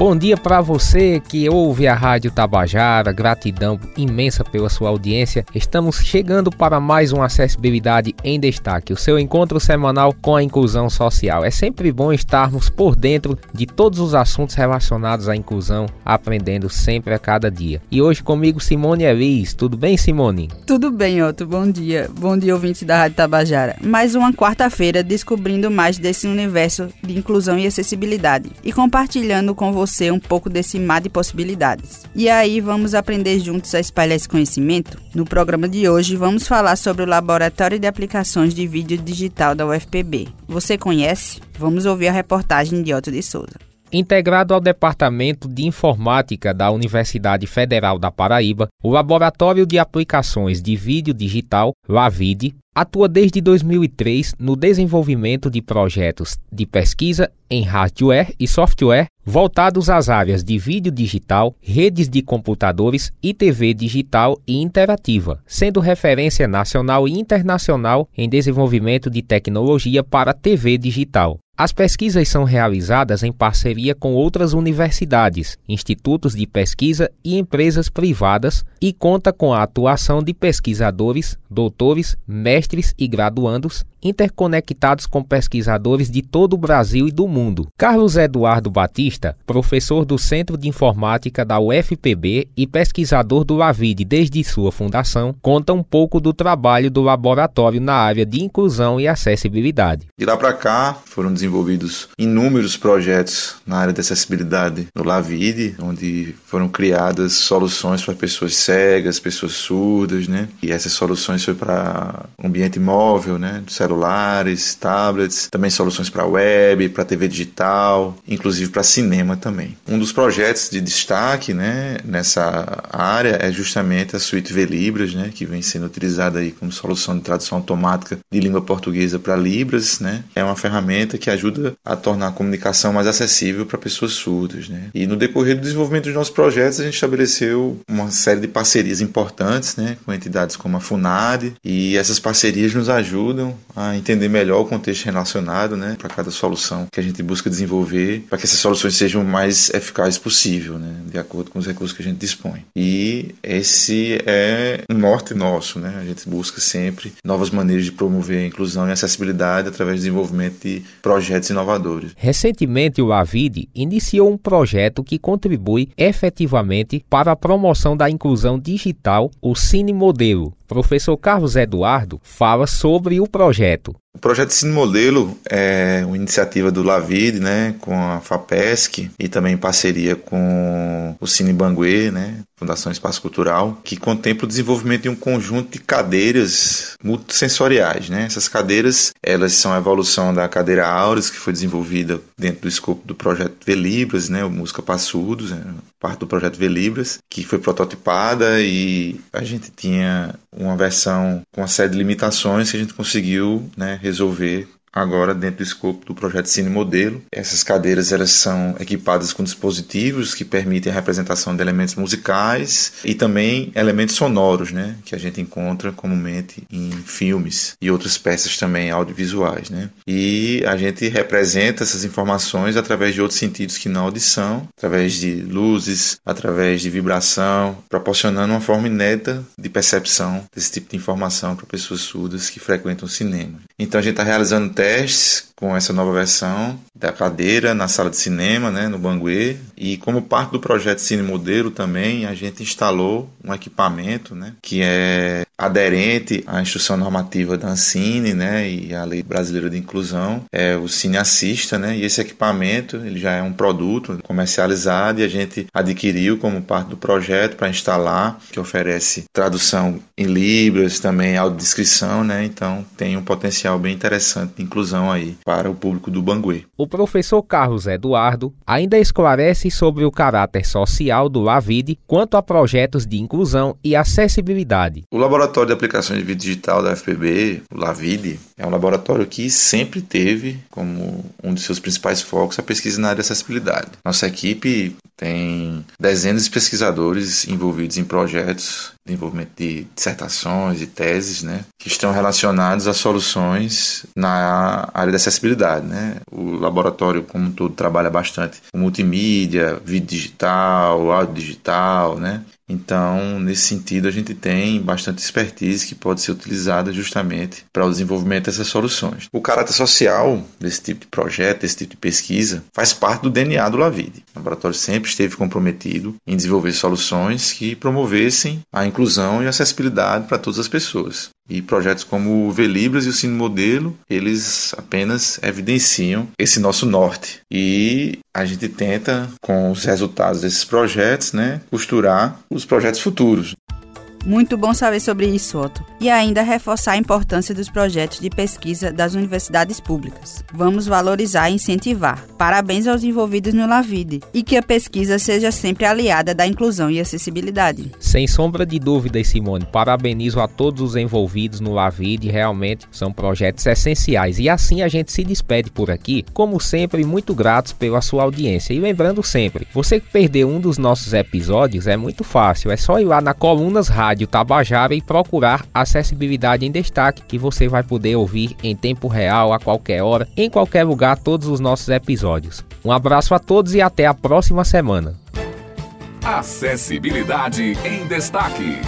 Bom dia para você que ouve a Rádio Tabajara, gratidão imensa pela sua audiência. Estamos chegando para mais uma Acessibilidade em Destaque, o seu encontro semanal com a inclusão social. É sempre bom estarmos por dentro de todos os assuntos relacionados à inclusão, aprendendo sempre a cada dia. E hoje comigo Simone Elis. Tudo bem, Simone? Tudo bem, Otto. Bom dia. Bom dia, ouvintes da Rádio Tabajara. Mais uma quarta-feira descobrindo mais desse universo de inclusão e acessibilidade e compartilhando com você você um pouco desse mar de possibilidades. E aí vamos aprender juntos a espalhar esse conhecimento? No programa de hoje vamos falar sobre o Laboratório de Aplicações de Vídeo Digital da UFPB. Você conhece? Vamos ouvir a reportagem de Otto de Souza. Integrado ao Departamento de Informática da Universidade Federal da Paraíba, o Laboratório de Aplicações de Vídeo Digital, LAVID, atua desde 2003 no desenvolvimento de projetos de pesquisa em hardware e software voltados às áreas de vídeo digital, redes de computadores e TV digital e interativa, sendo referência nacional e internacional em desenvolvimento de tecnologia para TV digital. As pesquisas são realizadas em parceria com outras universidades, institutos de pesquisa e empresas privadas e conta com a atuação de pesquisadores, doutores, mestres e graduandos interconectados com pesquisadores de todo o Brasil e do mundo. Carlos Eduardo Batista, professor do Centro de Informática da UFPB e pesquisador do LAVID desde sua fundação, conta um pouco do trabalho do laboratório na área de inclusão e acessibilidade. De lá para cá foram inúmeros projetos na área de acessibilidade no LAVID, onde foram criadas soluções para pessoas cegas, pessoas surdas, né? E essas soluções foi para ambiente móvel, né? Celulares, tablets, também soluções para web, para TV digital, inclusive para cinema também. Um dos projetos de destaque né, nessa área é justamente a suíte V-Libras, né, que vem sendo utilizada aí como solução de tradução automática de língua portuguesa para Libras. Né. É uma ferramenta que ajuda a tornar a comunicação mais acessível para pessoas surdas. Né. E no decorrer do desenvolvimento dos nossos projetos, a gente estabeleceu uma série de parcerias importantes né, com entidades como a FUNAD, e essas parcerias nos ajudam a entender melhor o contexto relacionado, né, para cada solução que a gente busca desenvolver, para que essas soluções sejam mais eficazes possível, né, de acordo com os recursos que a gente dispõe. E esse é um norte nosso, né? A gente busca sempre novas maneiras de promover a inclusão e acessibilidade através do desenvolvimento de projetos inovadores. Recentemente, o Avid iniciou um projeto que contribui efetivamente para a promoção da inclusão digital, o Cine Modelo, Professor Carlos Eduardo fala sobre o projeto. O projeto Cine Modelo é uma iniciativa do Lavid, né, com a FAPESC e também em parceria com o Cine Banguê, né, Fundação Espaço Cultural, que contempla o desenvolvimento de um conjunto de cadeiras multissensoriais, né? Essas cadeiras, elas são a evolução da cadeira Auras, que foi desenvolvida dentro do escopo do projeto Velibras, né, o Música Passudos, né, parte do projeto Velibras, que foi prototipada e a gente tinha uma versão com uma série de limitações que a gente conseguiu né, resolver agora dentro do escopo do projeto Cine Modelo. Essas cadeiras elas são equipadas com dispositivos que permitem a representação de elementos musicais e também elementos sonoros, né, que a gente encontra comumente em filmes e outras peças também audiovisuais, né? E a gente representa essas informações através de outros sentidos que na audição, através de luzes, através de vibração, proporcionando uma forma inédita de percepção desse tipo de informação para pessoas surdas que frequentam o cinema. Então a gente está realizando testes com essa nova versão da cadeira na sala de cinema, né, no Banguê. E como parte do projeto Cine Modelo também, a gente instalou um equipamento né, que é aderente à instrução normativa da Ancine né, e à Lei Brasileira de Inclusão, é o Cine Assista. Né, e esse equipamento ele já é um produto comercializado e a gente adquiriu como parte do projeto para instalar, que oferece tradução em Libras, também audiodescrição, né, então tem um potencial bem interessante de inclusão aí para o público do Banguê. O professor Carlos Eduardo ainda esclarece sobre o caráter social do LAVID quanto a projetos de inclusão e acessibilidade. O Laboratório de Aplicações de Vídeo Digital da FPB, o LAVID, é um laboratório que sempre teve como um de seus principais focos a pesquisa na área de acessibilidade. Nossa equipe tem dezenas de pesquisadores envolvidos em projetos desenvolvimento de dissertações e teses, né, que estão relacionados a soluções na área da acessibilidade, né. O laboratório como um todo trabalha bastante com multimídia, vídeo digital, áudio digital, né, então, nesse sentido, a gente tem bastante expertise que pode ser utilizada justamente para o desenvolvimento dessas soluções. O caráter social desse tipo de projeto, desse tipo de pesquisa, faz parte do DNA do Lavide. O laboratório sempre esteve comprometido em desenvolver soluções que promovessem a inclusão e a acessibilidade para todas as pessoas. E projetos como o Velibras e o Cine Modelo, eles apenas evidenciam esse nosso norte. E a gente tenta, com os resultados desses projetos, né, costurar os projetos futuros. Muito bom saber sobre isso, Otto. E ainda reforçar a importância dos projetos de pesquisa das universidades públicas. Vamos valorizar e incentivar. Parabéns aos envolvidos no Lavide e que a pesquisa seja sempre aliada da inclusão e acessibilidade. Sem sombra de dúvidas, Simone, parabenizo a todos os envolvidos no Lavide, realmente são projetos essenciais. E assim a gente se despede por aqui, como sempre, muito gratos pela sua audiência. E lembrando sempre, você que perdeu um dos nossos episódios, é muito fácil, é só ir lá na Colunas Rádio Rádio Tabajara e procurar Acessibilidade em Destaque, que você vai poder ouvir em tempo real, a qualquer hora, em qualquer lugar, todos os nossos episódios. Um abraço a todos e até a próxima semana. Acessibilidade em Destaque.